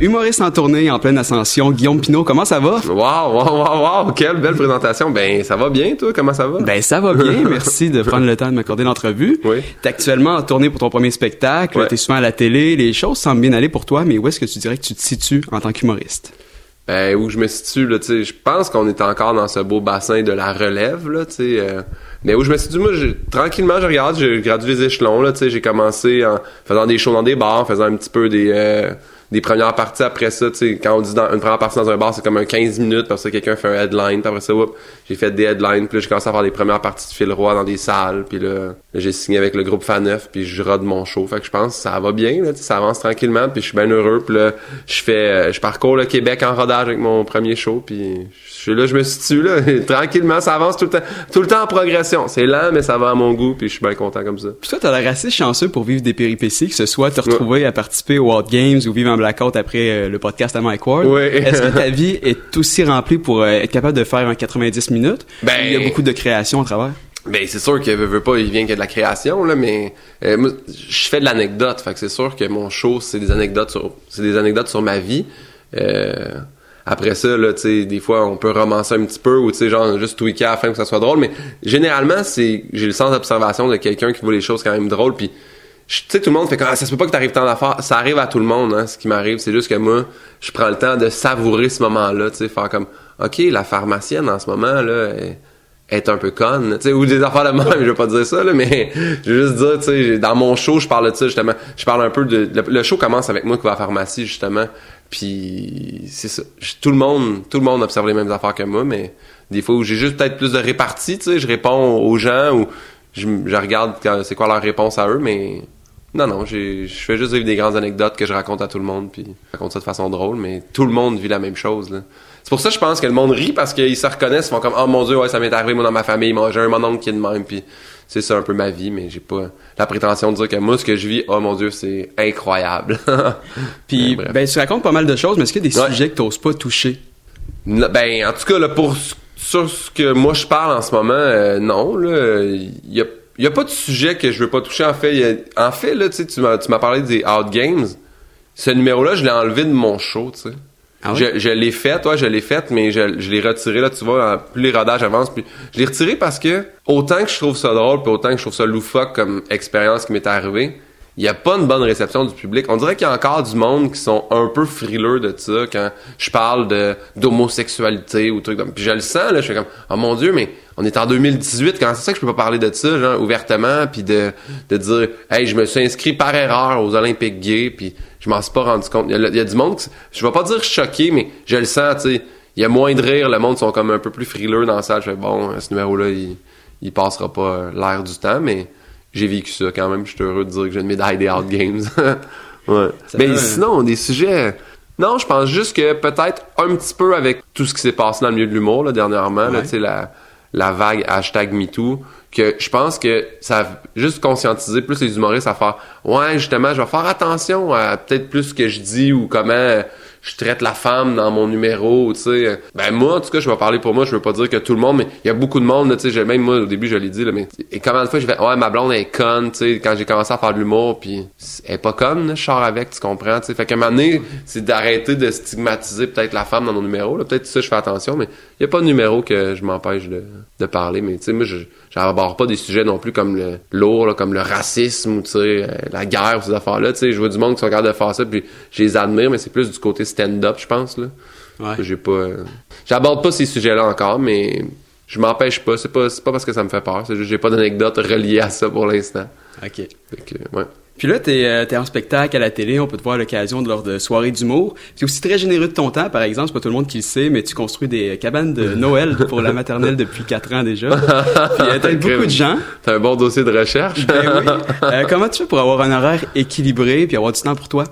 Humoriste en tournée, en pleine ascension, Guillaume Pinot, comment ça va? Wow, wow, wow, wow, quelle belle présentation. Ben, ça va bien, toi? Comment ça va? Ben, ça va bien. Merci de prendre le temps de m'accorder l'entrevue. Oui. T'es actuellement en tournée pour ton premier spectacle. Ouais. T'es souvent à la télé. Les choses semblent bien aller pour toi, mais où est-ce que tu dirais que tu te situes en tant qu'humoriste? Ben, où je me situe, là, tu sais, je pense qu'on est encore dans ce beau bassin de la relève, là, tu sais. euh, mais où je me situe, moi, j'ai- tranquillement, je regarde, j'ai gradué les échelons, là, tu sais, j'ai commencé en faisant des shows dans des bars, en faisant un petit peu des, euh, des premières parties après ça, tu sais, quand on dit dans, une première partie dans un bar, c'est comme un 15 minutes, parce que quelqu'un fait un headline, puis après ça, j'ai fait des headlines, puis là, j'ai commencé à faire des premières parties de fil roi dans des salles, puis là, j'ai signé avec le groupe Faneuf, puis je rode mon show, fait que je pense que ça va bien, là, tu sais, ça avance tranquillement, puis je suis bien heureux, puis là, je fais, euh, je parcours le Québec en rodage avec mon premier show, puis je suis là, je me situe là, tranquillement, ça avance tout le temps, tout le temps en progression, c'est lent, mais ça va à mon goût, puis je suis bien content comme ça. Puis toi, t'as l'air assez chanceux pour vivre des péripéties, que ce soit te retrouver à participer aux World Games ou vivre en blackout après euh, le podcast à Mike Ward. Oui. Est-ce que ta vie est aussi remplie pour euh, être capable de faire un 90 minutes? Ben- Il y a beaucoup de création à travers? Ben c'est sûr que veut, veut pas, il vient qu'il y a de la création là, mais euh, moi, je fais de l'anecdote, fait que c'est sûr que mon show c'est des anecdotes sur, c'est des anecdotes sur ma vie. Euh, après ça là, tu sais, des fois on peut romancer un petit peu ou tu sais genre juste tweaker à la fin que ça soit drôle, mais généralement c'est, j'ai le sens d'observation de quelqu'un qui voit les choses quand même drôles, puis tu sais tout le monde fait comme ah, ça se peut pas que t'arrives tant d'affaires, ça arrive à tout le monde, hein, ce qui m'arrive, c'est juste que moi je prends le temps de savourer ce moment-là, tu sais, faire comme ok la pharmacienne en ce moment là. être un peu conne, tu sais, ou des affaires de même, je veux pas dire ça, là, mais je veux juste dire, tu sais, dans mon show, je parle de ça, justement. Je parle un peu de, le, show commence avec moi qui va à la pharmacie, justement, puis c'est ça. Tout le monde, tout le monde observe les mêmes affaires que moi, mais des fois où j'ai juste peut-être plus de répartie, tu sais, je réponds aux gens ou je, je regarde c'est quoi leur réponse à eux, mais non, non, je fais juste vivre des grandes anecdotes que je raconte à tout le monde, puis je raconte ça de façon drôle, mais tout le monde vit la même chose, là. C'est pour ça que je pense que le monde rit parce qu'ils se reconnaissent, ils font comme oh mon dieu ouais ça m'est arrivé moi dans ma famille, j'ai un mon oncle qui est de même puis c'est ça un peu ma vie mais j'ai pas la prétention de dire que moi ce que je vis oh mon dieu c'est incroyable. Puis, ben, tu racontes pas mal de choses, mais est-ce qu'il y a des Ouais. sujets que t'oses pas toucher? Ben en tout cas là pour ce- sur ce que moi je parle en ce moment euh, non là il y a y a pas de sujet que je veux pas toucher en fait a- en fait là tu m'as tu m'as parlé des out games ce numéro là je l'ai enlevé de mon show tu sais. Ah ouais? Je, je l'ai fait, toi, je l'ai fait, mais je, je l'ai retiré, là, tu vois, plus les rodages avancent, plus... Je l'ai retiré parce que, autant que je trouve ça drôle, puis autant que je trouve ça loufoque comme expérience qui m'est arrivée, il n'y a pas une bonne réception du public. On dirait qu'il y a encore du monde qui sont un peu frileux de ça quand je parle de d'homosexualité ou trucs comme... Puis je le sens, là, je fais comme, oh mon Dieu, mais on est en 2018, quand c'est ça que je peux pas parler de ça, genre, ouvertement, puis de, de dire, hey, je me suis inscrit par erreur aux Olympiques gays, puis je m'en suis pas rendu compte. Il y a, du monde, qui- je vais pas dire choqué, mais je le sens, tu sais. Il y a moins de rire, le monde sont comme un peu plus frileux dans la salle. Je fais, bon, ce numéro-là, il, il passera pas euh, l'air du temps, mais j'ai vécu ça quand même. Je suis heureux de dire que j'ai une médaille des Out Games. ouais. Mais sinon, des sujets. Non, je pense juste que peut-être un petit peu avec tout ce qui s'est passé dans le milieu de l'humour là, dernièrement, là, Ouais. tu sais, la, la vague hashtag MeToo, que je pense que ça a juste conscientisé plus les humoristes à faire Ouais, justement, je vais faire attention à peut-être plus ce que je dis ou comment je traite la femme dans mon numéro, tu sais. Ben moi, en tout cas, je vais parler pour moi, je veux pas dire que tout le monde, mais il y a beaucoup de monde, tu sais, même moi au début je l'ai dit là, mais et combien de fois je vais ouais, ma blonde elle est conne, tu sais, quand j'ai commencé à faire de l'humour puis elle est pas conne, là, je sors avec, tu comprends, tu sais. Fait qu'à un moment c'est d'arrêter de stigmatiser peut-être la femme dans nos numéros, là, peut-être ça je fais attention, mais il y a pas de numéro que je m'empêche de, de parler, mais tu sais moi je j'aborde pas des sujets non plus comme le lourd, là, comme le racisme ou tu sais euh, la guerre ou ces affaires-là, tu sais, je vois du monde qui sont capables de faire ça puis je les admire, mais c'est plus du côté stand-up, je pense là. Ouais. J'ai pas euh, j'aborde pas ces sujets-là encore, mais je m'empêche pas, c'est pas c'est pas parce que ça me fait peur, c'est juste que j'ai pas d'anecdote reliée à ça pour l'instant. OK. Ouais. Puis là, t'es euh, t'es en spectacle à la télé, on peut te voir à l'occasion de lors de soirées d'humour. Tu es aussi très généreux de ton temps, par exemple, c'est pas tout le monde qui le sait, mais tu construis des cabanes de Noël pour la maternelle depuis quatre ans déjà. Puis euh, t'aides beaucoup de gens. T'as un bon dossier de recherche. Ben oui. Euh, comment tu fais pour avoir un horaire équilibré puis avoir du temps pour toi?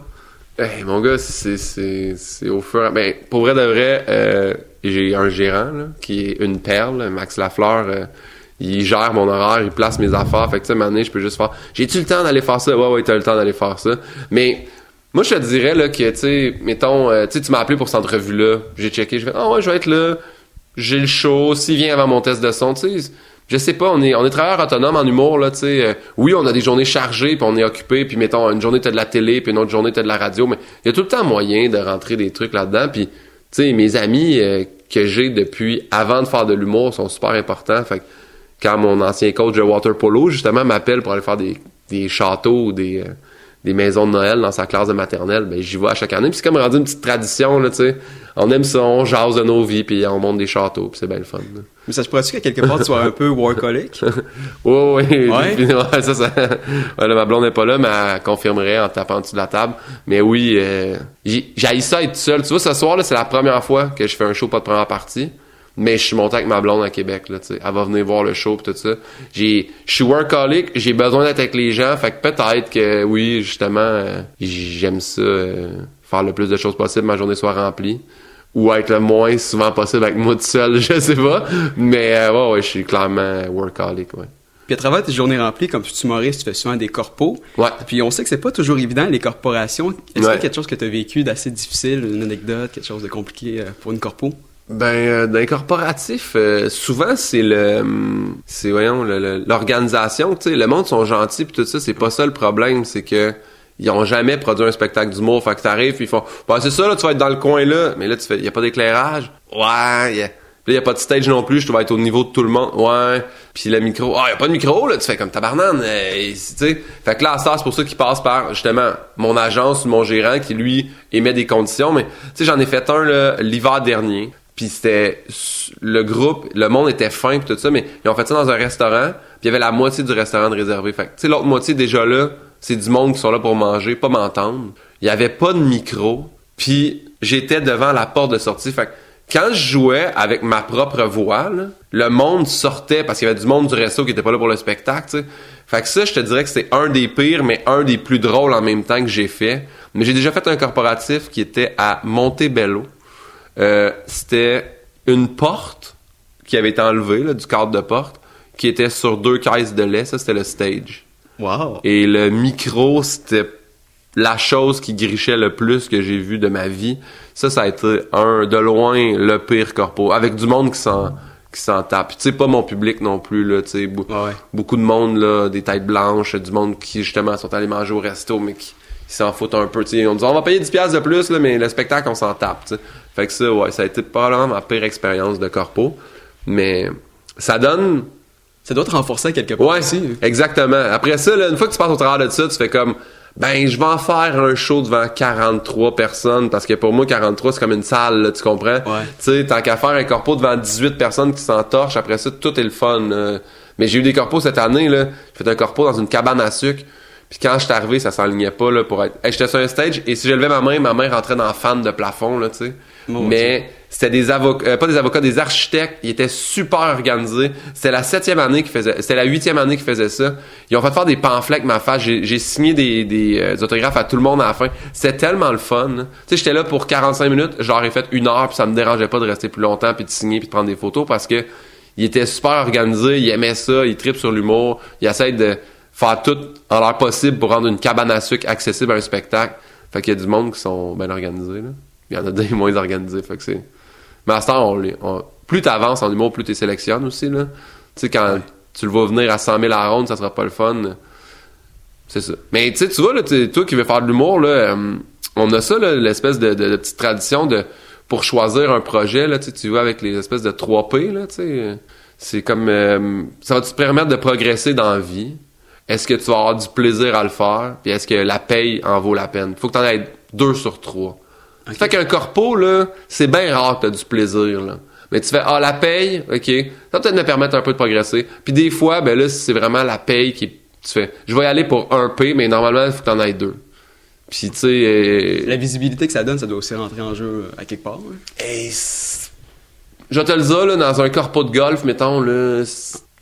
Hey, mon gars, c'est, au fur et à Ben, pour vrai de vrai, euh, j'ai un gérant, là, qui est une perle, Max Lafleur. euh, il gère mon horaire, il place mes affaires. Fait que, tu sais, je peux juste faire, j'ai-tu le temps d'aller faire ça? Ouais, ouais, t'as le temps d'aller faire ça. Mais, moi, je te dirais, là, que, tu sais, mettons, euh, tu m'as appelé pour cette entrevue-là. J'ai checké, je fais, ah ouais, je vais être là. J'ai le show. S'il vient avant mon test de son, tu sais, je sais pas, on est, on est travailleur autonome en humour, là, tu sais. Euh, oui, on a des journées chargées, puis on est occupé, puis mettons, une journée t'as de la télé, puis une autre journée t'as de la radio, mais il y a tout le temps moyen de rentrer des trucs là-dedans, puis, tu sais, mes amis euh, que j'ai depuis avant de faire de l'humour sont super importants, fait que quand mon ancien coach de water polo, justement, m'appelle pour aller faire des, châteaux ou des... Euh, des maisons de Noël dans sa classe de maternelle, ben j'y vais à chaque année. Puis c'est comme rendu une petite tradition, là, tu sais. On aime ça, on jase de nos vies, puis on monte des châteaux, puis c'est bien le fun. Mais ça se pourrait-tu qu'à quelque part tu sois un peu workaholic? oui, oui. Ouais? ça, ça... ma blonde n'est pas là, mais elle confirmerait en tapant dessus de la table. Mais oui, euh, j'ai ça être seul. Tu vois, ce soir, là, c'est la première fois que je fais un show pas de première partie mais je suis monté avec ma blonde à Québec là tu sais elle va venir voir le show pis tout ça j'ai je suis workaholic j'ai besoin d'être avec les gens fait que peut-être que oui justement euh, j'aime ça euh, faire le plus de choses possible ma journée soit remplie ou être le moins souvent possible avec moi tout seul je sais pas mais euh, ouais ouais je suis clairement workaholic ouais puis à travers tes journées remplies, comme humoriste, tu fais souvent des corpos. Ouais. Puis on sait que c'est pas toujours évident, les corporations. Est-ce qu'il y a quelque chose que tu as vécu d'assez difficile, une anecdote, quelque chose de compliqué pour une corpo? Ben, euh, dans les corporatifs, euh, souvent c'est le, hum, c'est voyons, l'organisation. Tu sais, le monde sont gentils puis tout ça, c'est pas ça le problème, c'est que ils ont jamais produit un spectacle d'humour. Fait que t'arrives puis ils font, bah c'est ça là, tu vas être dans le coin là, mais là tu fais, y a pas d'éclairage. Ouais. Y a... Là, y a pas de stage non plus, je dois être au niveau de tout le monde. Ouais. Puis le micro, ah, y a pas de micro là, tu fais comme tabarnane, euh, tu sais. Fait que là, ça c'est pour ça qu'il passe par justement mon agence ou mon gérant qui lui émet des conditions. Mais tu sais, j'en ai fait un l'hiver dernier. Puis c'était le groupe, le monde était fin puis tout ça, mais ils ont fait ça dans un restaurant, puis il y avait la moitié du restaurant de réservé. Fait tu sais l'autre moitié déjà là, c'est du monde qui sont là pour manger, pas m'entendre. Il y avait pas de micro, puis j'étais devant la porte de sortie. Fait quand je jouais avec ma propre voix, le monde sortait parce qu'il y avait du monde du resto qui était pas là pour le spectacle, tu ça, je te dirais que c'est un des pires, mais un des plus drôles en même temps que j'ai fait. Mais j'ai déjà fait un corporatif qui était à Montebello. Euh, c'était une porte qui avait été enlevée du cadre de porte, qui était sur deux caisses de lait. Ça, c'était le stage. Wow. Et le micro, c'était la chose qui grichait le plus que j'ai vu de ma vie. Ça, ça a été un de loin le pire corpo, avec du monde qui s'en qui s'en tape. Tu sais pas mon public non plus là, tu sais beaucoup de monde là, des têtes blanches, du monde qui justement sont allés manger au resto mais qui, s'en foutent un peu, tu sais, on dit on va payer 10 pièces de plus là, mais le spectacle on s'en tape. Fait que ça, ouais, ça a été probablement ma pire expérience de corpo. Mais ça donne. Ça doit te renforcer quelque part ouais, aussi. Exactement. Après ça, là, une fois que tu passes au travers de ça, tu fais comme ben je vais en faire un show devant 43 personnes parce que pour moi 43 c'est comme une salle là, tu comprends? Ouais. tu sais tant qu'à faire un corpo devant 18 personnes qui s'entorchent après ça tout est le fun mais j'ai eu des corpos cette année là j'ai fait un corpo dans une cabane à sucre puis quand je suis arrivé, ça s'enlignait pas là pour être. j'étais sur un stage et si je levais ma main, ma main rentrait dans fan de plafond là, tu sais. Mais c'était des avocats, euh, pas des avocats, des architectes. Ils étaient super organisés. C'était la septième année qui faisait, c'était la huitième année qui faisait ça. Ils ont fait faire des pamphlets avec ma face. J'ai signé des, des, euh, des, autographes à tout le monde à la fin. C'était tellement le fun. Tu sais, j'étais là pour 45 minutes. J'aurais fait une heure puis ça me dérangeait pas de rester plus longtemps puis de signer puis de prendre des photos parce que il était super organisé. Il aimait ça. Il tripe sur l'humour. Il essaie de faire tout en l'air possible pour rendre une cabane à sucre accessible à un spectacle. Fait qu'il y a du monde qui sont bien organisés, là. Il y en a des moins organisés, fait que c'est... Mais à ce temps, on, on... plus t'avances en humour, plus tu sélectionnes aussi, là. Tu sais, quand tu le vois venir à 100 000 à la ronde, ça sera pas le fun. C'est ça. Mais tu sais, tu vois, là, toi qui veux faire de l'humour, là, euh, on a ça, l'espèce de, de, petite tradition de pour choisir un projet, là, tu vois, avec les espèces de 3 P, là, tu sais. C'est comme... Euh, ça va te permettre de progresser dans la vie est-ce que tu vas avoir du plaisir à le faire, puis est-ce que la paye en vaut la peine? Faut que tu en aies deux sur trois. Okay. Fait qu'un corpo, là, c'est bien rare que tu as du plaisir, là. Mais tu fais, ah, la paye, OK, ça va peut-être me permettre un peu de progresser. Puis des fois, ben là, c'est vraiment la paye qui... Tu fais, je vais y aller pour un P, mais normalement, il faut que tu en aies deux. Puis, tu sais... Euh, la visibilité que ça donne, ça doit aussi rentrer en jeu euh, à quelque part. Et je te le dis, là, dans un corpo de golf, mettons, là,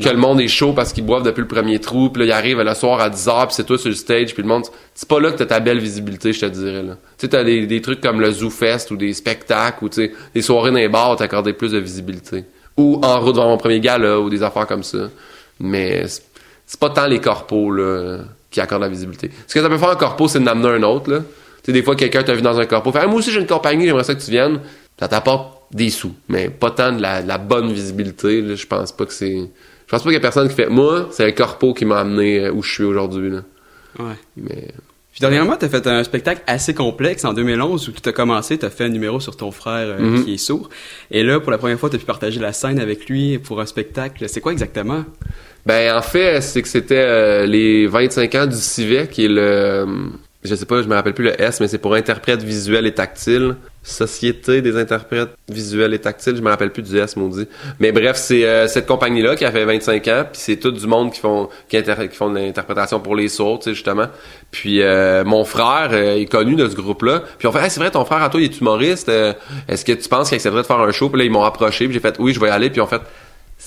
que le monde est chaud parce qu'ils boivent depuis le premier trou, puis là, ils arrivent le soir à 10h, puis c'est toi sur le stage, puis le monde... C'est pas là que t'as ta belle visibilité, je te dirais, là. Tu sais, t'as des, des trucs comme le Zoo Fest ou des spectacles, ou des soirées dans les bars, t'accorder plus de visibilité. Ou en route vers mon premier gala, ou des affaires comme ça. Mais c'est pas tant les corpos, là, qui accordent la visibilité. Ce que ça peut faire un corpo, c'est d'amener un autre, là. Tu sais, des fois, quelqu'un t'a vu dans un corpo, fait moi aussi j'ai une compagnie, j'aimerais ça que tu viennes. Ça t'apporte des sous, mais pas tant de la, la bonne visibilité, là. Je pense pas que c'est Je pense pas qu'il y a personne qui fait. Moi, c'est un corpo qui m'a amené euh, où je suis aujourd'hui. Là. Ouais. Mais Puis dernièrement, tu as fait un spectacle assez complexe en 2011 où tu as commencé, tu as fait un numéro sur ton frère euh, Mhm. qui est sourd. Et là, pour la première fois, tu as pu partager la scène avec lui pour un spectacle. C'est quoi exactement? Ben en fait, c'est que c'était euh, les 25 ans du CIVET qui est le euh, je sais pas, je me rappelle plus le S, mais c'est pour interprètes visuels et tactiles. Société des interprètes visuels et tactiles, je me rappelle plus du S maudit. Mais bref, c'est euh, cette compagnie là qui a fait 25 ans, puis c'est tout du monde qui font qui, qui font de l'interprétation pour les sourds, tu sais justement. Puis euh, mon frère euh, est connu de ce groupe-là. Puis on fait hey, c'est vrai ton frère à toi il est humoriste, euh, est-ce que tu penses qu'il accepterait de faire un show? Puis là ils m'ont approché, puis j'ai fait oui, je vais y aller, puis en fait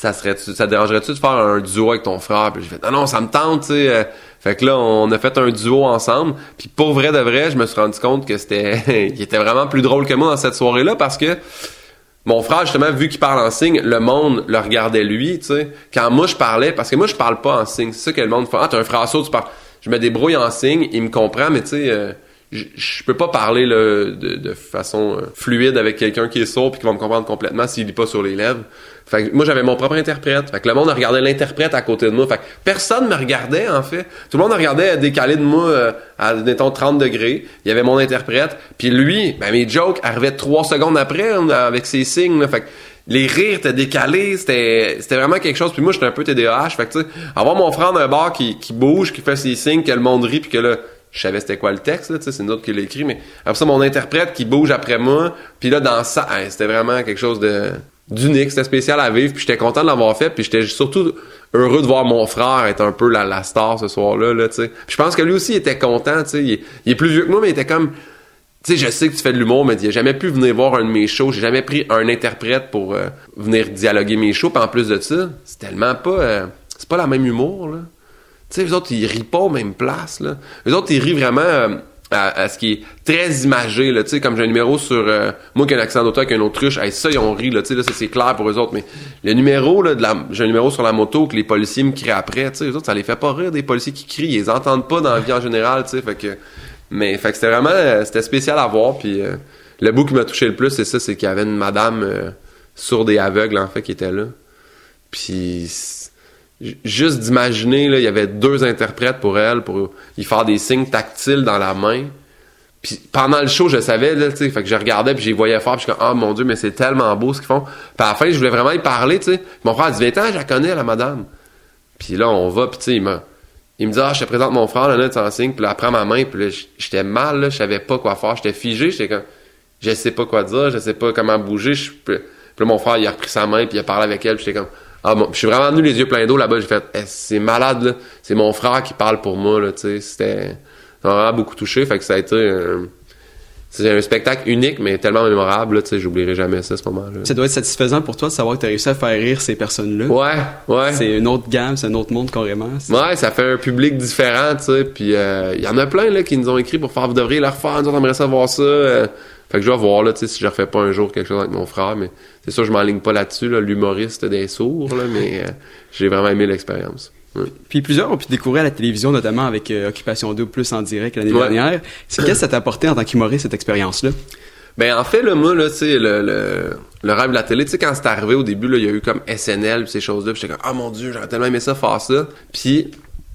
ça serait ça dérangerait-tu de faire un duo avec ton frère? Puis j'ai fait non non ça me tente tu euh. fait que là on a fait un duo ensemble. Puis pour vrai de vrai je me suis rendu compte que c'était il était vraiment plus drôle que moi dans cette soirée là parce que mon frère justement vu qu'il parle en signe le monde le regardait lui tu sais. Quand moi je parlais parce que moi je parle pas en signe c'est ça que le monde fait. Ah t'as un frère tu parles. Je me débrouille en signe il me comprend mais tu sais euh, je, peux pas parler là, de, de façon euh, fluide avec quelqu'un qui est sourd puis qui va me comprendre complètement s'il lit pas sur les lèvres. Fait que moi j'avais mon propre interprète. Fait que le monde regardait l'interprète à côté de moi. Fait que personne me regardait en fait. Tout le monde regardait décalé de moi euh, à mettons 30 degrés. Il y avait mon interprète. Puis lui, ben mes jokes arrivaient trois secondes après avec ses signes. là. Fait que les rires étaient décalés, c'était c'était vraiment quelque chose. Puis moi j'étais un peu TDAH. Fait que tu sais, avoir mon frère d'un bar qui, qui bouge, qui fait ses signes, que le monde rit, puis que là je savais c'était quoi le texte, là, c'est une autre qui l'a écrit, mais après ça, mon interprète qui bouge après moi, puis là, dans ça, c'était vraiment quelque chose de d'unique, c'était spécial à vivre, puis j'étais content de l'avoir fait, puis j'étais surtout heureux de voir mon frère être un peu la, star ce soir-là, là, je pense que lui aussi était content, tu il, est- il plus vieux que moi, mais il était comme... Tu sais, je sais que tu fais de l'humour, mais il a jamais pu venir voir un de mes shows. J'ai jamais pris un interprète pour euh, venir dialoguer mes shows. Puis en plus de ça, c'est tellement pas... euh, c'est pas la même humour, là. Sais, eux autres, ils rient pas aux mêmes places, là. Eux autres, ils rient vraiment euh, à, ce qui est très imagé, là. Tu sais, comme j'ai un numéro sur... euh, moi qui ai un accent d'auteur avec un autruche, hey, ça, ils ont ri, là. Tu sais, là, c'est clair pour eux autres. Mais le numéro, là, de la, j'ai un numéro sur la moto que les policiers me crient après. Tu sais, eux autres, ça les fait pas rire, des policiers qui crient. Ils les entendent pas dans la vie en général, tu sais. Fait que... Mais, fait que c'était vraiment... euh, c'était spécial à voir, puis... le bout qui m'a touché le plus, c'est ça, c'est qu'il y avait une madame sourde et aveugle, en fait, qui était là. Puis juste d'imaginer, il y avait deux interprètes pour elle, pour y faire des signes tactiles dans la main. Puis pendant le show, je savais, là, tu sais, fait que je regardais, puis je les voyais faire, puis je suis comme, ah mon dieu, mais c'est tellement beau ce qu'ils font. Puis à la fin, je voulais vraiment y parler, tu sais. Mon frère a dit, 20 ans, je la connais, la madame. Puis là, on va, puis tu sais, il m'a... Il me dit, ah, je te présente mon frère, là, là, tu en signe, puis là, elle prend ma main, puis là, j'étais mal, là, je savais pas quoi faire, j'étais figé, j'étais comme, je sais pas quoi dire, je sais pas comment bouger, puis là, mon frère, il a repris sa main, puis il a parlé avec elle, puis j'étais comme, ah bon, je suis vraiment venu les yeux pleins d'eau là-bas, j'ai fait, Eh, c'est malade, là, c'est mon frère qui parle pour moi, là, tu sais, c'était, ça vraiment beaucoup touché, fait que ça a été un, c'est un spectacle unique, mais tellement mémorable, là, tu sais, j'oublierai jamais ça, ce moment-là. Ça doit être satisfaisant pour toi de savoir que tu as réussi à faire rire ces personnes-là. Ouais, ouais. C'est une autre gamme, c'est un autre monde carrément. Ouais, ça fait un public différent, tu sais. Puis il y en a plein là qui nous ont écrit pour faire vous devriez le refaire, nous on aimerait ça voir ça. euh. fait que je vais voir là, tu sais, si je refais pas un jour quelque chose avec mon frère, mais c'est sûr je m'enligne pas là-dessus, là, l'humoriste des sourds, là, mais euh, j'ai vraiment aimé l'expérience. Ouais. Puis plusieurs ont pu découvrir à la télévision, notamment avec euh, Occupation Double plus en direct l'année Ouais. dernière. C'est qu'est-ce que ça t'a apporté en tant qu'humoriste cette expérience-là? Ben en fait là moi là tu sais le, le le rêve de la télé tu sais quand c'est arrivé au début là il y a eu comme SNL pis ces choses là puis j'étais comme ah mon dieu j'aurais tellement aimé ça faire ça puis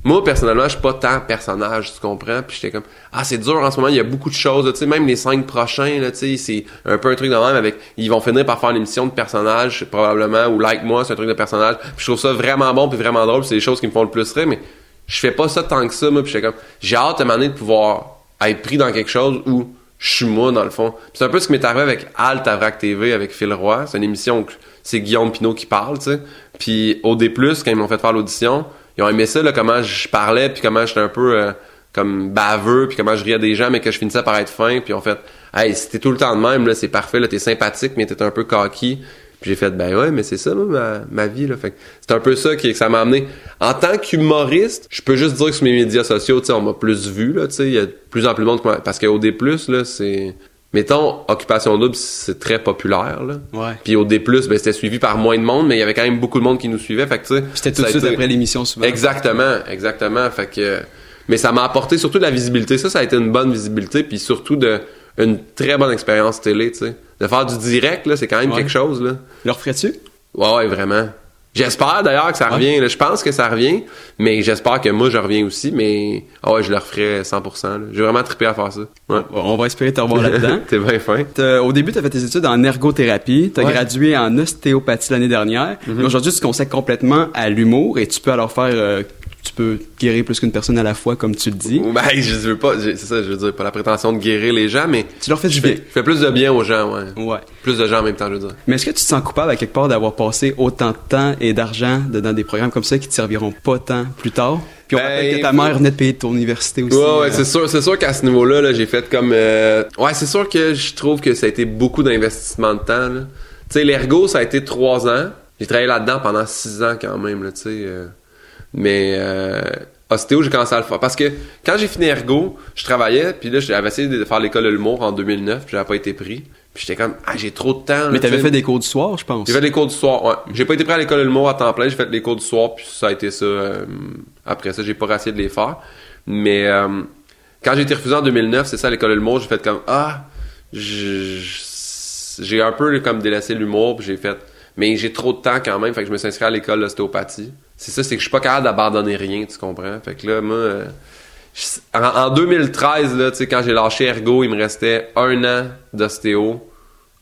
moi personnellement je suis pas tant personnage tu comprends? Puis j'étais comme ah c'est dur en ce moment il y a beaucoup de choses tu sais même les cinq prochains tu sais c'est un peu un truc de même avec ils vont finir par faire une émission de personnage probablement ou like moi c'est un truc de personnage puis je trouve ça vraiment bon puis vraiment drôle c'est les choses qui me font le plus rire mais je fais pas ça tant que ça moi puis j'étais comme j'ai hâte à un de pouvoir être pris dans quelque chose où je suis moi dans le fond. C'est un peu ce qui m'est arrivé avec Alt à Vrac TV avec Phil Roy. C'est une émission où c'est Guillaume Pinot qui parle, tu sais. Puis au D+, quand ils m'ont fait faire l'audition, ils ont aimé ça, là, comment je parlais, puis comment j'étais un peu euh, comme baveux, puis comment je riais des gens, mais que je finissais par être fin. Puis ont fait « Hey, si tout le temps de même, là, c'est parfait, là, t'es sympathique, mais t'es un peu cocky. » Puis j'ai fait « Ben ouais, mais c'est ça, là, ma, ma vie, là. » Fait c'est un peu ça qui, que ça m'a amené. En tant qu'humoriste, je peux juste dire que sur mes médias sociaux, tu sais, on m'a plus vu, là, tu sais. Il y a de plus en plus de monde Parce qu'au D+, là, c'est... Mettons, Occupation Double, c'est très populaire, là. Ouais. Puis au D+, ben, c'était suivi par moins de monde, mais il y avait quand même beaucoup de monde qui nous suivait, fait que, tu sais... C'était tout de suite été- après l'émission souvent. Exactement, exactement. Fait que, mais ça m'a apporté surtout de la visibilité. Ça, ça a été une bonne visibilité, puis surtout de une très bonne expérience télé, tu sais. De faire du direct, là, c'est quand même Ouais. quelque chose, là. Le referais-tu? Ouais, ouais, vraiment. J'espère d'ailleurs que ça revient. là. Je pense que ça revient, mais j'espère que moi je reviens aussi. Mais ah ouais, je le referai 100%. là. J'ai vraiment trippé à faire ça. Ouais. On va espérer te revoir là-dedans. T'es bien fin. T'as- Au début, tu as fait tes études en ergothérapie. Tu as Ouais. gradué en ostéopathie l'année dernière. Mais Aujourd'hui, tu te consacres complètement à l'humour et tu peux alors faire... euh, tu peux guérir plus qu'une personne à la fois, comme tu le dis. Ben, je veux pas, c'est ça, je veux dire, pas la prétention de guérir les gens, mais Tu leur fais du bien. fais, fais plus de bien aux gens, ouais. Ouais. Plus de gens en même temps, je veux dire. Mais est-ce que tu te sens coupable à quelque part d'avoir passé autant de temps et d'argent dans des programmes comme ça qui te serviront pas tant plus tard? Puis on Ben, rappelle que ta mère venait de payer ton université aussi. Ouais, ouais, euh, c'est sûr, c'est sûr qu'à ce niveau-là, là, j'ai fait comme, euh, ouais, c'est sûr que je trouve que ça a été beaucoup d'investissement de temps. Tu sais, l'ergo, ça a été trois ans. J'ai travaillé là-dedans pendant six ans quand même, là, tu sais. euh. Mais, euh, ostéo, j'ai commencé à le faire. Parce que quand j'ai fini ergo, je travaillais, puis là, j'avais essayé de faire l'école de l'humour en 2009, puis j'avais pas été pris. Puis j'étais comme, ah, j'ai trop de temps. là, Mais t'avais fait des cours du soir, je pense. J'ai fait les cours du soir, ouais. J'ai pas été pris à l'école de l'humour à temps plein, j'ai fait les cours du soir, puis ça a été ça. euh, après ça, j'ai pas essayé de les faire. Mais euh, quand j'ai été refusé en 2009, c'est ça, à l'école de l'humour, j'ai fait comme, ah, j'ai un peu comme délaissé l'humour, puis j'ai fait, mais j'ai trop de temps quand même, fait que je me suis inscrit à l'école d'ostéopathie. C'est ça, c'est que je suis pas capable d'abandonner rien, tu comprends? Fait que là, moi, euh, en, en 2013, là, tu sais, quand j'ai lâché Ergo, il me restait un an d'ostéo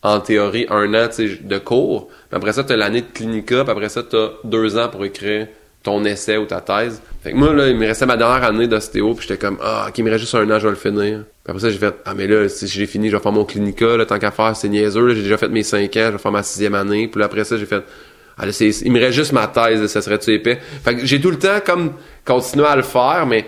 en théorie, un an tu sais, de cours. Puis après ça, tu as l'année de clinica, puis après ça, tu as deux ans pour écrire ton essai ou ta thèse. Fait que moi, là, il me restait ma dernière année d'ostéo, puis j'étais comme, ah, ok, il me reste juste un an, je vais le finir. Puis après ça, j'ai fait, ah, mais là, si j'ai fini, je vais faire mon clinica, là, tant qu'à faire, c'est niaiseux, j'ai déjà fait mes cinq ans, je vais faire ma sixième année, puis là, après ça, j'ai fait, ah, là, c'est, il me reste juste ma thèse, ça serait-tu épais? Fait que j'ai tout le temps, comme, continué à le faire, mais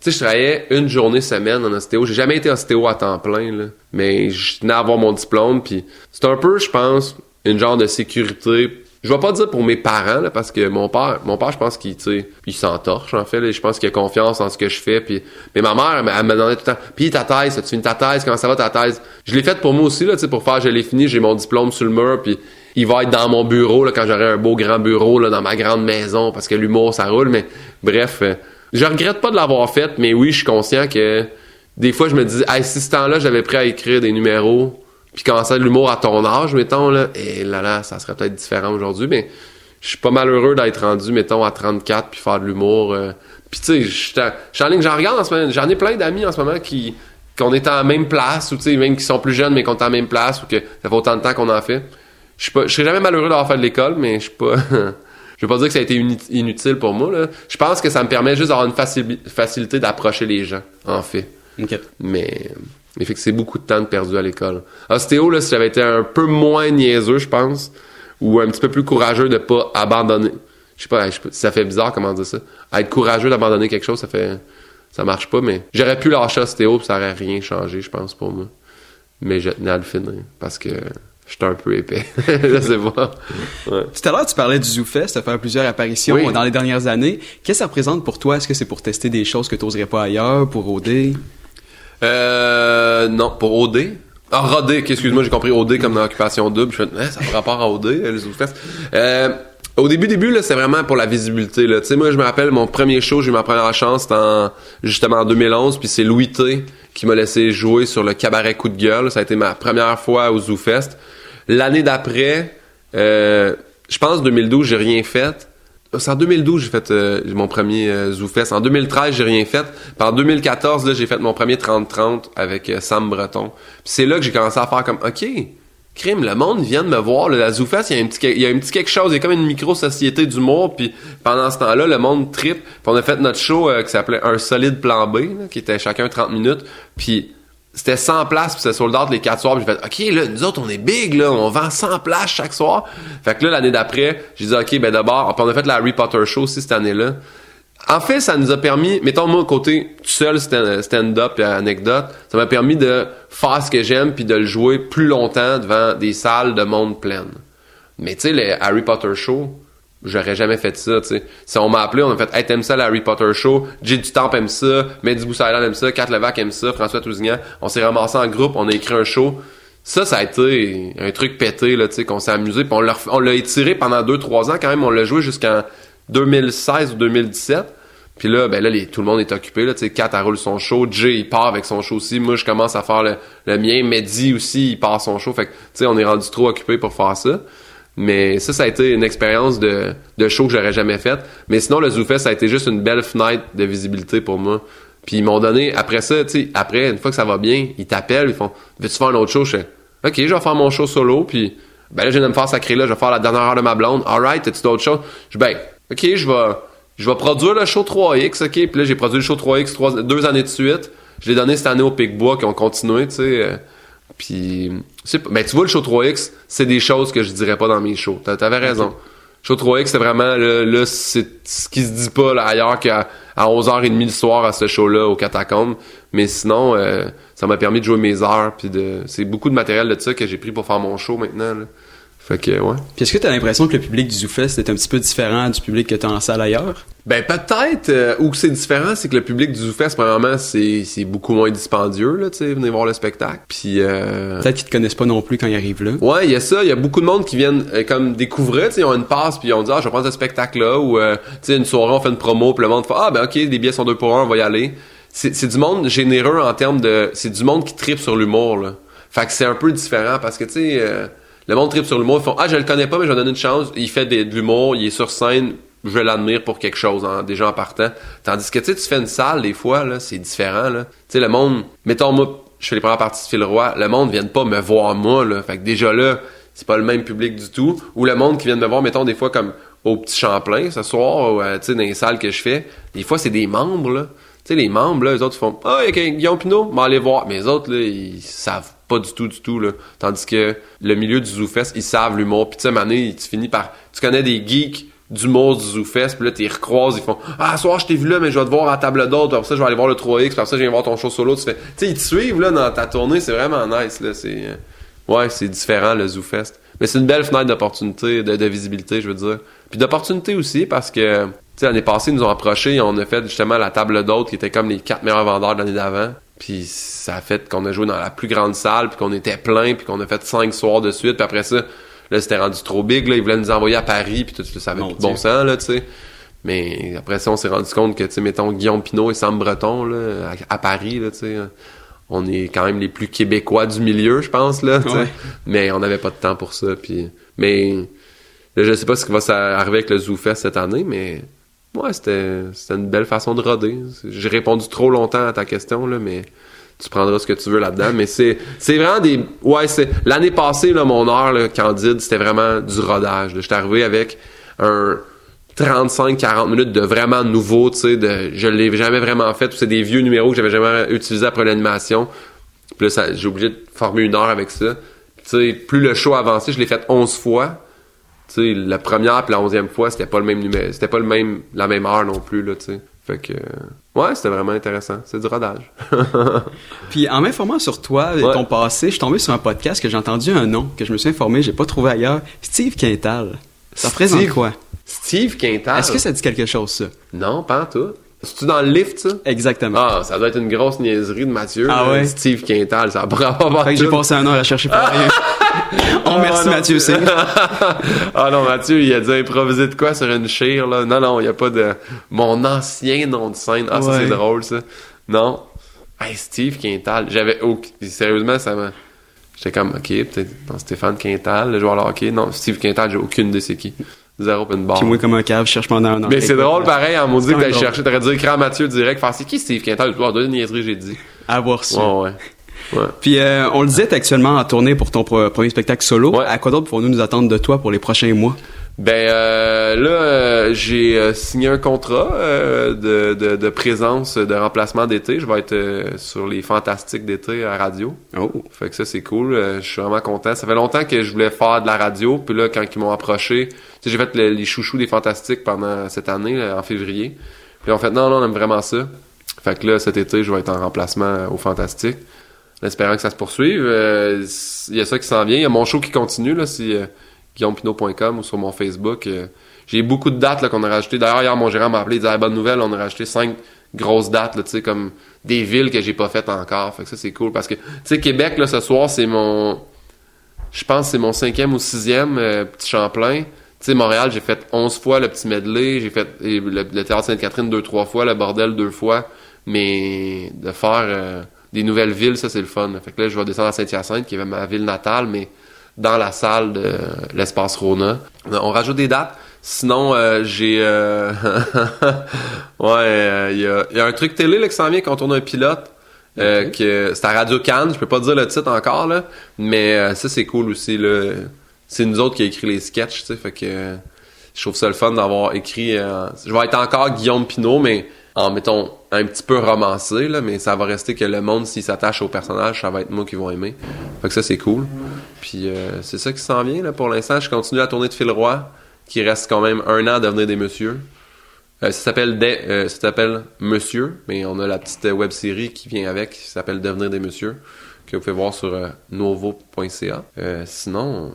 tu sais, je travaillais une journée semaine en ostéo. J'ai jamais été ostéo à temps plein, là. Mais je tenais à avoir mon diplôme, puis c'est un peu, je pense, une genre de sécurité. Je vais pas dire pour mes parents, là, parce que mon père, mon père, je pense qu'il, tu sais, il s'entorche, en fait, là. Je pense qu'il a confiance en ce que je fais, puis... Mais ma mère, elle, me- demandait tout le temps, puis ta thèse, as-tu fini ta thèse? Comment ça va ta thèse? Je l'ai faite pour moi aussi, là, tu sais, pour faire, je l'ai fini, j'ai mon diplôme sur le mur, puis il va être dans mon bureau, là, quand j'aurai un beau grand bureau, là, dans ma grande maison, parce que l'humour, ça roule, mais bref... euh, je regrette pas de l'avoir fait, mais oui, je suis conscient que des fois, je me dis, hey, si ce temps-là, j'avais prêt à écrire des numéros, puis commencer de l'humour à ton âge, mettons, là, et là, là, ça serait peut-être différent aujourd'hui, mais je suis pas malheureux d'être rendu, mettons, à 34, puis faire de l'humour. euh. Puis tu sais, je suis en- je suis en ligne, j'en regarde en ce moment, j'en ai plein d'amis en ce moment qui qu'on est à la même place, ou tu sais, même qui sont plus jeunes, mais qu'on est à la même place, ou que ça fait autant de temps qu'on en fait. Je suis pas, je serais jamais malheureux d'avoir fait de l'école, mais je suis pas... Je veux pas dire que ça a été inutile pour moi. Là. Je pense que ça me permet juste d'avoir une facili- facilité d'approcher les gens, en fait. Mais mais fait que c'est beaucoup de temps de perdu à l'école. Ostéo, là, si j'avais été un peu moins niaiseux, je pense, ou un petit peu plus courageux de pas abandonner. Je sais pas, je sais pas, ça fait bizarre comment dire ça. Être courageux d'abandonner quelque chose, ça fait ça marche pas, mais j'aurais pu lâcher ostéo puis ça aurait rien changé, je pense, pour moi. Mais je tenais à le finir parce que j'étais un peu épais. je sais pas. Ouais. Tout à l'heure, tu parlais du ZooFest, à faire plusieurs apparitions Oui. dans les dernières années. Qu'est-ce que ça représente pour toi? Est-ce que c'est pour tester des choses que tu n'oserais pas ailleurs, pour OD? Euh, non, pour OD. Ah, Rodé, excuse-moi, j'ai compris OD comme dans Occupation Double. Je fais, eh, ça a rapport à OD, les Zoufest. Euh, au début, début, c'est vraiment pour la visibilité. Tu sais, moi, je me rappelle, mon premier show, j'ai eu ma première chance, c'était en, justement en 2011, puis c'est Louis T qui m'a laissé jouer sur le cabaret coup de gueule. Ça a été ma première fois au ZooFest. L'année d'après, euh, je pense 2012, j'ai rien fait. C'est en 2012 j'ai fait euh, mon premier euh. En 2013, j'ai rien fait. Puis en 2014, là, j'ai fait mon premier 30-30 avec euh, Sam Breton. Puis c'est là que j'ai commencé à faire comme OK, crime, le monde vient de me voir. la ZooFest, il y a un petit, quelque chose. Il y a comme une micro-société d'humour. Puis pendant ce temps-là, le monde trip. Puis on a fait notre show qui s'appelait Un solide plan B, qui était chacun 30 minutes. Puis c'était 100 places, puis c'était sold out les 4 soirs. Puis j'ai fait, OK, là, nous autres, on est big, là, on vend 100 places chaque soir. Fait que là, l'année d'après, j'ai dit, OK, ben d'abord, on a fait la Harry Potter Show aussi cette année-là. En fait, ça nous a permis, mettons moi côté tout seul stand- stand-up et anecdote, ça m'a permis de faire ce que j'aime puis de le jouer plus longtemps devant des salles de monde pleines. Mais tu sais, le Harry Potter Show, j'aurais jamais fait ça, tu sais. Si on m'a appelé, on a fait, hey, t'aimes ça, le Harry Potter Show? Jay Dutemps aime ça, Mehdi Boussaïdan aime ça, Kat Levac aime ça, François Tousignan. On s'est ramassé en groupe, on a écrit un show. Ça, ça a été un truc pété, là, tu sais, qu'on s'est amusé. Puis on l'a, on l'a étiré pendant 2-3 ans quand même. On l'a joué jusqu'en 2016 ou 2017. Puis là, ben là, tout le monde est occupé. Là, tu sais, Kat, elle roule son show. Jay, il part avec son show aussi. Moi, je commence à faire le, le mien. Mehdi aussi, il part son show. Fait que, tu sais, on est rendu trop occupé pour faire ça. Mais ça, ça a été une expérience de, show que j'aurais jamais faite. Mais sinon, le ZooFest, ça a été juste une belle fenêtre de visibilité pour moi. Puis ils m'ont donné, après ça, tu après, une fois que ça va bien, ils t'appellent, ils font, veux-tu faire un autre show? Je fais, OK, je vais faire mon show solo, puis ben là, je viens de me faire sacrer là, je vais faire la dernière heure de ma blonde. Alright, as-tu d'autres choses? Je ben, OK, je vais, je vais produire le show 3X, OK? Puis là, j'ai produit le show 3X trois, deux années de suite. Je l'ai donné cette année au Picbois qui ont continué, tu sais. Euh, puis, ben, tu vois, le show 3X, c'est des choses que je dirais pas dans mes shows. T'avais raison. Show 3X, c'est vraiment, là, là c'est ce qui se dit pas là, ailleurs qu'à à 11h30 le soir à ce show-là au Catacombe. Mais sinon, euh, ça m'a permis de jouer mes heures. Puis de, c'est beaucoup de matériel de ça que j'ai pris pour faire mon show maintenant. Là. Fait que, ouais. Puis est-ce que tu as l'impression que le public du ZooFest est un petit peu différent du public que tu as en salle ailleurs? Ben peut-être. Euh, où c'est différent, c'est que le public du ZooFest, premièrement, c'est, c'est beaucoup moins dispendieux, là, tu sais, venez voir le spectacle. Puis... Euh... Peut-être qu'ils te connaissent pas non plus quand ils arrivent là. Ouais, il y a ça. Il y a beaucoup de monde qui viennent euh, comme découvrir, tu sais, ils ont une passe, puis ils ont dit « Ah, je vais prendre ce spectacle-là. » Ou, euh, tu sais, une soirée, on fait une promo, puis le monde fait « Ah, ben ok, les billets sont deux pour un, on va y aller. » C'est, c'est du monde généreux en termes de... C'est du monde qui tripe sur l'humour, là. Fait que c'est un peu différent, parce que, tu sais le monde tripe sur l'humour. Ils font Ah, je le connais pas, mais je vais donner une chance. Il fait de l'humour, il est sur scène, je l'admire pour quelque chose, hein, déjà en partant. Tandis que tu tu fais une salle, des fois, là, c'est différent. Tu sais, le monde, mettons moi, je fais les premières parties de Phil Roy, le monde vient pas me voir moi. Là. Fait que déjà là, c'est pas le même public du tout. Ou le monde qui vient me voir, mettons, des fois comme au petit Champlain ce soir, ou, euh, tu sais, dans les salles que je fais, des fois c'est des membres, là. Sais, les membres, là, les autres font Ah, il y a Guillaume Pinot, m'en aller voir. Mais les autres, là, ils savent pas du tout, du tout, là. Tandis que le milieu du ZooFest, ils savent l'humour. Puis tu sais, année, tu finis par... Tu connais des geeks d'humour du ZooFest, puis là, tu recroises, ils font « Ah, soir, je t'ai vu là, mais je vais te voir à table d'hôte, après ça, je vais aller voir le 3X, puis ça, je viens voir ton show solo. » Tu fais... Tu sais, ils te suivent, là, dans ta tournée, c'est vraiment nice, là. C'est... Euh, ouais, c'est différent, le ZooFest. Mais c'est une belle fenêtre d'opportunité, de, visibilité, je veux dire. Puis d'opportunité aussi, parce que... L'année passée, ils nous ont approchés, on a fait justement la table d'hôte qui était comme les quatre meilleurs vendeurs de l'année d'avant. Puis ça a fait qu'on a joué dans la plus grande salle, puis qu'on était plein, puis qu'on a fait cinq soirs de suite. Puis après ça, là, c'était rendu trop big. Là, ils voulaient nous envoyer à Paris, puis tout ça avait bon sens, là, tu sais. Mais après ça, on s'est rendu compte que, tu sais, mettons, Guillaume Pinot et Sam Breton, là, à, Paris, là, tu sais, on est quand même les plus québécois du milieu, je pense, là, Mais on n'avait pas de temps pour ça, puis... Mais... Là, je sais pas ce qui va arriver avec le ZooFest cette année, mais Ouais, c'était une belle façon de roder. J'ai répondu trop longtemps à ta question, là, mais tu prendras ce que tu veux là-dedans. mais c'est c'est vraiment des... Ouais, c'est... L'année passée, là, mon heure, Candide, c'était vraiment du rodage. J'étais arrivé avec un 35-40 minutes de vraiment nouveau, tu sais, de... Je l'ai jamais vraiment fait. C'est des vieux numéros que j'avais jamais utilisés après l'animation. Puis là, j'ai obligé de former une heure avec ça. Plus le show avançait, je l'ai fait 11 fois sais, la première puis la onzième fois, c'était pas le même numéro, c'était pas le même, la même heure non plus, là, tu sais. Fait que, ouais, c'était vraiment intéressant. C'est du rodage. puis en m'informant sur toi et ton passé, je suis tombé sur un podcast que j'ai entendu un nom, que je me suis informé, j'ai pas trouvé ailleurs. Steve Quintal. Ça représente quoi? Steve Quintal. Est-ce que ça dit quelque chose, ça? Non, pas en tout. C'est-tu dans le lift, ça? Exactement. Ah, ça doit être une grosse niaiserie de Mathieu. Ah ouais? Steve Quintal, ça que j'ai passé un an à la chercher pour rien. oh, merci Mathieu, c'est. ah non, Mathieu, il a dit improviser de quoi sur une chire, là? Non, non, il n'y a pas de... Mon ancien nom de scène. Ah, ça, c'est drôle, ça. Non. Hey, Steve Quintal. J'avais... Sérieusement, ça m'a... J'étais comme, OK, peut-être Stéphane Quintal, le joueur de hockey. Non, Steve Quintal, j'ai aucune idée c'est qui. Zéro open bar. Puis moi, comme un cave, cherche pendant un an. Mais c'est drôle, pareil, en maudit que t'as cherché. T'aurais dû écrire à Mathieu direct, faire c'est qui Steve Quintal? Tu deux niaiseries, j'ai dit. Avoir su. Ouais, ouais. Ouais. Puis euh, on le disait, t'es actuellement en tournée pour ton premier spectacle solo. À quoi d'autre pouvons-nous nous attendre de toi pour les prochains mois? Ben euh, là, euh, j'ai euh, signé un contrat de, de, de, présence de remplacement d'été. Je vais être sur les Fantastiques d'été à radio. Oh. Fait que ça, c'est cool. je suis vraiment content. Ça fait longtemps que je voulais faire de la radio. Puis là, quand ils m'ont approché, j'ai fait les chouchous des Fantastiques pendant cette année, en février. Puis en fait, non, non, on aime vraiment ça. Fait que là, cet été, je vais être en remplacement aux Fantastiques. Espérant que ça se poursuive. Il y a ça qui s'en vient. Il y a mon show qui continue, là, si guillaumepinot.com ou sur mon Facebook. Euh, j'ai beaucoup de dates qu'on a rajoutées. D'ailleurs, hier, mon gérant m'a appelé, il disait bonne nouvelle, on a rajouté cinq grosses dates, sais, comme des villes que j'ai pas faites encore. Fait que ça, c'est cool parce que, tu sais, Québec, là, ce soir, c'est mon, je pense, c'est mon cinquième ou sixième euh, petit Champlain. Tu sais, Montréal, j'ai fait onze fois le petit medley, j'ai fait le, théâtre Sainte-Catherine deux, trois fois, le bordel deux fois. Mais de faire euh, des nouvelles villes, ça, c'est le fun. Fait que là, je vais descendre à Saint-Hyacinthe, qui est ma ville natale, mais dans la salle de l'espace Rona. On rajoute des dates. Sinon, euh, j'ai... Euh... ouais, il y, a, y, a, un truc télé là, qui s'en vient quand on tourne un pilote. Euh, que c'est à Radio Cannes, je peux pas dire le titre encore là, mais ça c'est cool aussi là. C'est nous autres qui a écrit les sketchs, tu sais, fait que je trouve ça le fun d'avoir écrit. je vais être encore Guillaume Pinot, mais en mettons un petit peu romancé là, mais ça va rester que le monde s'il s'attache au personnage, ça va être moi qui vont aimer. Fait que ça c'est cool. Puis euh, c'est ça qui s'en vient là pour l'instant. Je continue à tourner de Phil Roy, qui reste quand même un an à devenir des messieurs. Euh, ça s'appelle euh, ça s'appelle Monsieur, mais on a la petite web série qui vient avec, qui s'appelle Devenir des messieurs, que vous pouvez voir sur novo.ca. sinon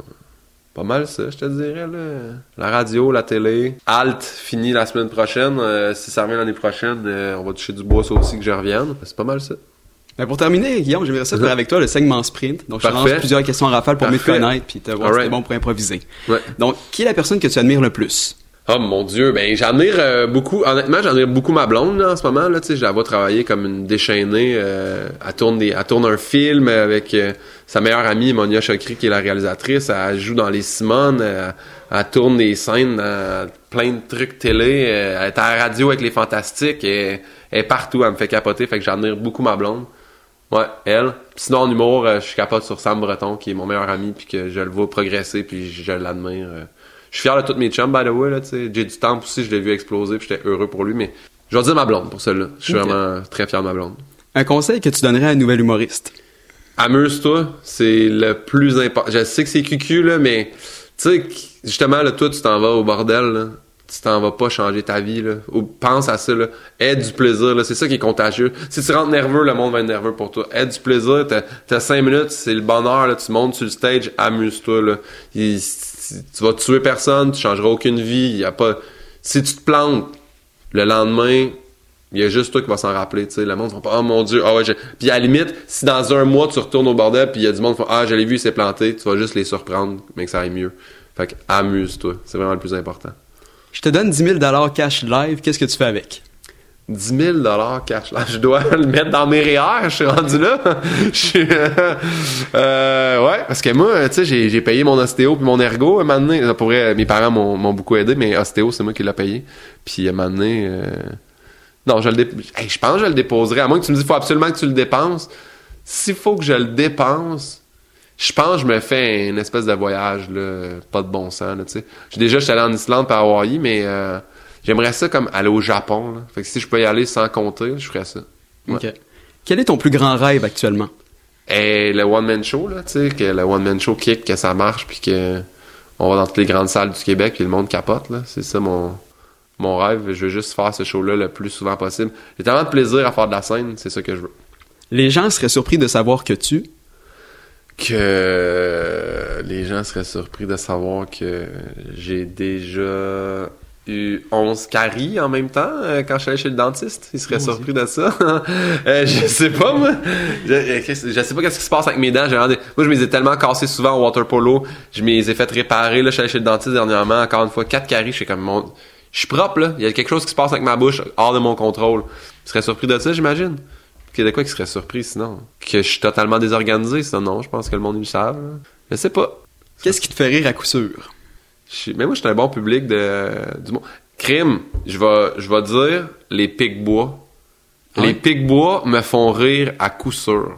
pas mal ça, je te dirais. Là. La radio, la télé. Alt fini la semaine prochaine. Euh, si ça revient l'année prochaine, euh, on va toucher du bois ça aussi que je revienne. C'est pas mal ça. Ben pour terminer, Guillaume, j'aimerais ça faire avec toi le segment sprint. Donc, je te lance plusieurs questions en rafale pour mieux te connaître puis te voir si t'es bon pour improviser. Ouais. Donc, qui est la personne que tu admires le plus? Oh mon dieu, ben j'admire euh, beaucoup, honnêtement j'admire beaucoup ma blonde là, en ce moment là, tu sais, je la vois travailler comme une déchaînée, euh, elle tourne des, elle tourne un film avec euh, sa meilleure amie Monia Chokri qui est la réalisatrice, elle joue dans les Simones, elle, tourne des scènes, plein de trucs télé, elle est à la radio avec les Fantastiques, et elle est partout, elle me fait capoter, fait que j'admire beaucoup ma blonde. Ouais, elle. sinon en humour, je suis capote sur Sam Breton qui est mon meilleur ami puis que je le vois progresser puis je l'admire. Je suis fier de tous mes chums, by the way, là, tu sais. J'ai du temps aussi, je l'ai vu exploser, puis j'étais heureux pour lui, mais je vais dire ma blonde pour celle-là. Je suis vraiment très fier de ma blonde. Un conseil que tu donnerais à un nouvel humoriste? Amuse-toi, c'est le plus important. Je sais que c'est cucu, là, mais, tu sais, justement, là, toi, tu t'en vas au bordel, là. Tu t'en vas pas changer ta vie, là. Ou pense à ça, là. Aide du plaisir, là. C'est ça qui est contagieux. Si tu rentres nerveux, le monde va être nerveux pour toi. Aide du plaisir, t'as, cinq minutes, c'est le bonheur, là. Tu montes sur le stage, amuse-toi, là tu vas tuer personne, tu changeras aucune vie, y a pas si tu te plantes le lendemain, il y a juste toi qui va s'en rappeler, tu sais, le monde va pas oh mon dieu, ah ouais, puis à la limite, si dans un mois tu retournes au bordel puis il y a du monde qui font ah, je l'ai vu, il s'est planté, tu vas juste les surprendre, mais que ça aille mieux. Fait que amuse-toi, c'est vraiment le plus important. Je te donne 10 000 cash live, qu'est-ce que tu fais avec? 10 000 cash. Là, je dois le mettre dans mes REER, je suis rendu là. je suis, euh, ouais, parce que moi, tu sais, j'ai, payé mon ostéo puis mon ergo un moment donné. Pour mes parents m'ont, m'ont beaucoup aidé, mais ostéo, c'est moi qui l'ai payé. Puis à un moment donné, euh, non, je le dé... je pense que je le déposerai. À moins que tu me dises, faut absolument que tu le dépenses. S'il faut que je le dépense, je pense que je me fais une espèce de voyage, là, pas de bon sens, tu sais. J'ai déjà, j'étais allé en Islande par Hawaii, mais... Euh, J'aimerais ça comme aller au Japon. Là. Fait que si je peux y aller sans compter, je ferais ça. OK. Quel est ton plus grand rêve actuellement? Et le one-man show, là, tu sais, que le one-man show kick, que ça marche, puis que on va dans toutes les grandes salles du Québec, puis le monde capote, là. C'est ça mon, mon rêve. Je veux juste faire ce show-là le plus souvent possible. J'ai tellement de plaisir à faire de la scène, c'est ça que je veux. Les gens seraient surpris de savoir que tu... Que les gens seraient surpris de savoir que j'ai déjà eu 11 caries en même temps euh, quand je suis allé chez le dentiste. Il serait surpris de ça. euh, je sais pas, moi. Je, euh, je sais pas qu'est-ce qui se passe avec mes dents. Moi, je me les ai tellement cassés souvent au water polo. Je me les ai fait réparer. Là, je suis allé chez le dentiste dernièrement. Encore une fois, 4 caries. Je suis comme mon... Je suis propre, là. Il y a quelque chose qui se passe avec ma bouche hors de mon contrôle. Tu serais surpris de ça, j'imagine? Quoi qui serait surpris sinon? Que je suis totalement désorganisé, ça non. Je pense que le monde, le savent. Je sais pas. Qu'est-ce qui te fait rire à coup sûr? mais moi, je suis un bon public de, du monde. Crime, je vais, je vais dire les pics bois. Les pics bois me font rire à coup sûr.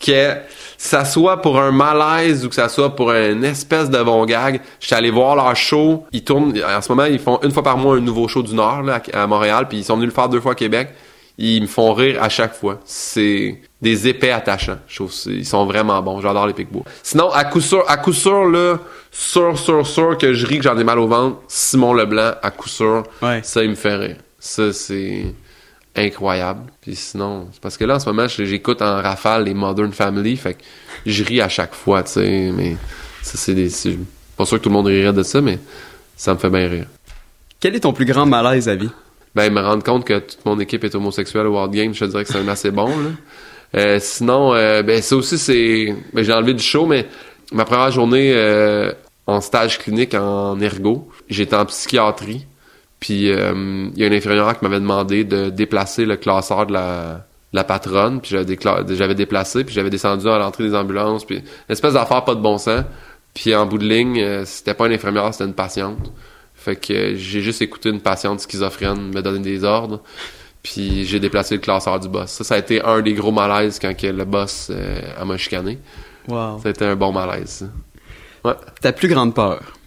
Que ça soit pour un malaise ou que ça soit pour une espèce de bon gag, je suis allé voir leur show. Ils tournent, en ce moment, ils font une fois par mois un nouveau show du Nord, là, à Montréal, puis ils sont venus le faire deux fois à Québec. Ils me font rire à chaque fois. C'est des épais attachants. Je trouve ils sont vraiment bons. J'adore les pics bois. Sinon, à coup sûr, à coup sûr, là, sûr, sûr, sûr que je ris que j'en ai mal au ventre. Simon Leblanc, à coup sûr, ça, il me fait rire. Ça, c'est incroyable. Puis sinon, c'est parce que là, en ce moment, j'écoute en rafale les Modern Family, fait que je ris à chaque fois, tu sais, mais ça, c'est des... Pas sûr que tout le monde rirait de ça, mais ça me fait bien rire. Quel est ton plus grand malaise à vie? Ben, me rendre compte que toute mon équipe est homosexuelle au World Game, je te dirais que c'est un assez bon, là. Euh, sinon, euh, ben, ça aussi, c'est... Ben, j'ai enlevé du show, mais ma première journée euh, en stage clinique en ergo, j'étais en psychiatrie. Puis euh, il y a une infirmière qui m'avait demandé de déplacer le classeur de la, la patronne. Puis j'avais, déplacé, puis j'avais descendu à l'entrée des ambulances. Puis une espèce d'affaire pas de bon sens. Puis en bout de ligne, euh, c'était pas une infirmière, c'était une patiente. Fait que euh, j'ai juste écouté une patiente schizophrène me donner des ordres. Puis j'ai déplacé le classeur du boss. Ça, ça a été un des gros malaises quand que le boss euh, a m'a chicané. Wow. Ça a été un bon malaise. ça. Ouais. Ta plus grande peur?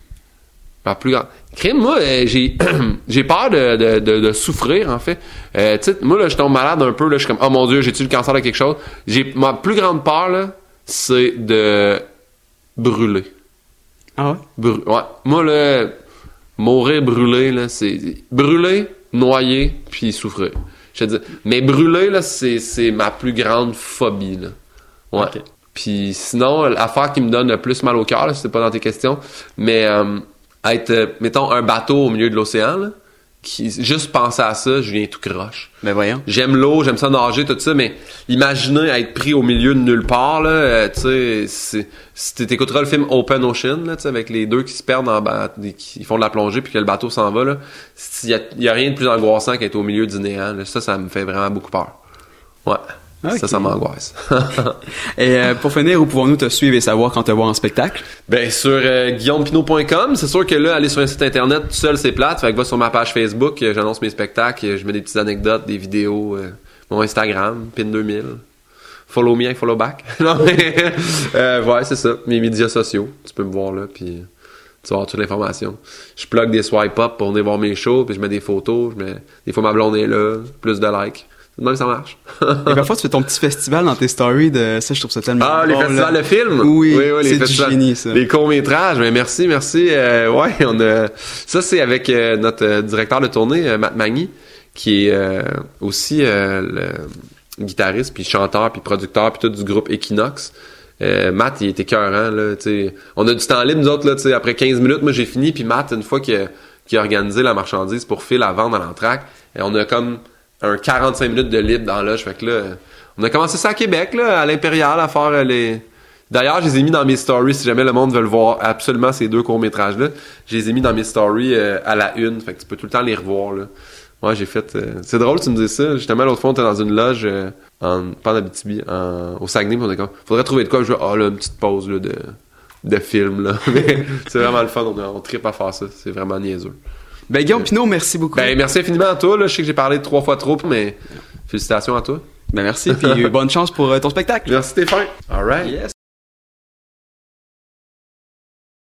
Ma plus grande. Crime, moi, euh, j'ai j'ai peur de, de, de, de souffrir, en fait. Euh, tu sais, moi, là, je tombe malade un peu, là, je suis comme, oh mon Dieu, j'ai-tu le cancer de quelque chose? J'ai, ma plus grande peur, là, c'est de brûler. Ah ouais? Ouais. Moi, là, mourir brûlé, là, c'est brûler, noyer, puis souffrir. Je te dis, mais brûler, là, c'est, c'est ma plus grande phobie, là. Ouais. Puis sinon, l'affaire qui me donne le plus mal au cœur, là, c'est pas dans tes questions, mais euh, être, euh, mettons, un bateau au milieu de l'océan, là, qui, juste penser à ça, je viens tout croche. Ben voyons. J'aime l'eau, j'aime ça nager, tout ça, mais imaginez être pris au milieu de nulle part, là, euh, tu sais, si t'écouteras le film Open Ocean, là, tu sais, avec les deux qui se perdent en ba- qui font de la plongée puis que le bateau s'en va, là, il y a, y a rien de plus angoissant qu'être au milieu du néant, là. ça, ça me fait vraiment beaucoup peur. Ouais. Ok. Ça, ça m'angoisse. Et euh, pour finir, où pouvons-nous te suivre et savoir quand te voir en spectacle? Ben sur euh, guillaumepinot.com, c'est sûr que là aller sur un site internet tout seul c'est plate, fait que va sur ma page Facebook, euh, j'annonce mes spectacles, euh, je mets des petites anecdotes, des vidéos, euh, mon Instagram, pin2000. Follow me, follow back. non mais euh, ouais, c'est ça, mes médias sociaux, tu peux me voir là puis tu vas avoir toute l'information. Je plug des swipe up pour venir voir mes shows, puis je mets des photos, je mets des fois ma blonde est là, plus de likes. De Même ça marche. Et parfois, tu fais ton petit festival dans tes stories de ça, je trouve ça tellement Ah, les festivals là. de films? Oui, les c'est du génie, ça. Les courts-métrages, mais merci, merci. Euh, ouais, on a... Ça, c'est avec euh, notre euh, directeur de tournée, Matt Magny, qui est euh, aussi le guitariste, puis chanteur, puis producteur, puis tout du groupe Equinox. Euh, Matt, il était écœurant, là. On a du temps libre, nous autres, là, tu sais. Après 15 minutes, moi, j'ai fini, puis Matt, une fois qu'il a, organisé la marchandise pour Phil à vendre à l'entraque, on a comme un 45 minutes de libre dans l'âge. Fait que là, on a commencé ça à Québec, là, à l'Impérial, à faire euh, les... D'ailleurs, je les ai mis dans mes stories, si jamais le monde veut le voir, absolument ces deux courts-métrages-là. Je les ai mis dans mes stories euh, à la une, fait que tu peux tout le temps les revoir, là. Ouais, j'ai fait... euh, C'est drôle, tu me dis ça. Justement, l'autre fois, on était dans une loge, euh, en, pas en Abitibi, en, au Saguenay, puis on était. Faudrait trouver de quoi. Je ah, là, une petite pause, là, de, de film, là. C'est vraiment le fun, on, on tripe à faire ça. C'est vraiment niaiseux. Ben, Guillaume Pinot, merci beaucoup. Ben, merci infiniment à toi, là. Je sais que j'ai parlé trois fois trop, mais félicitations à toi. Ben, merci, puis bonne chance pour euh, ton spectacle. Merci Stéphane. All right. Yes.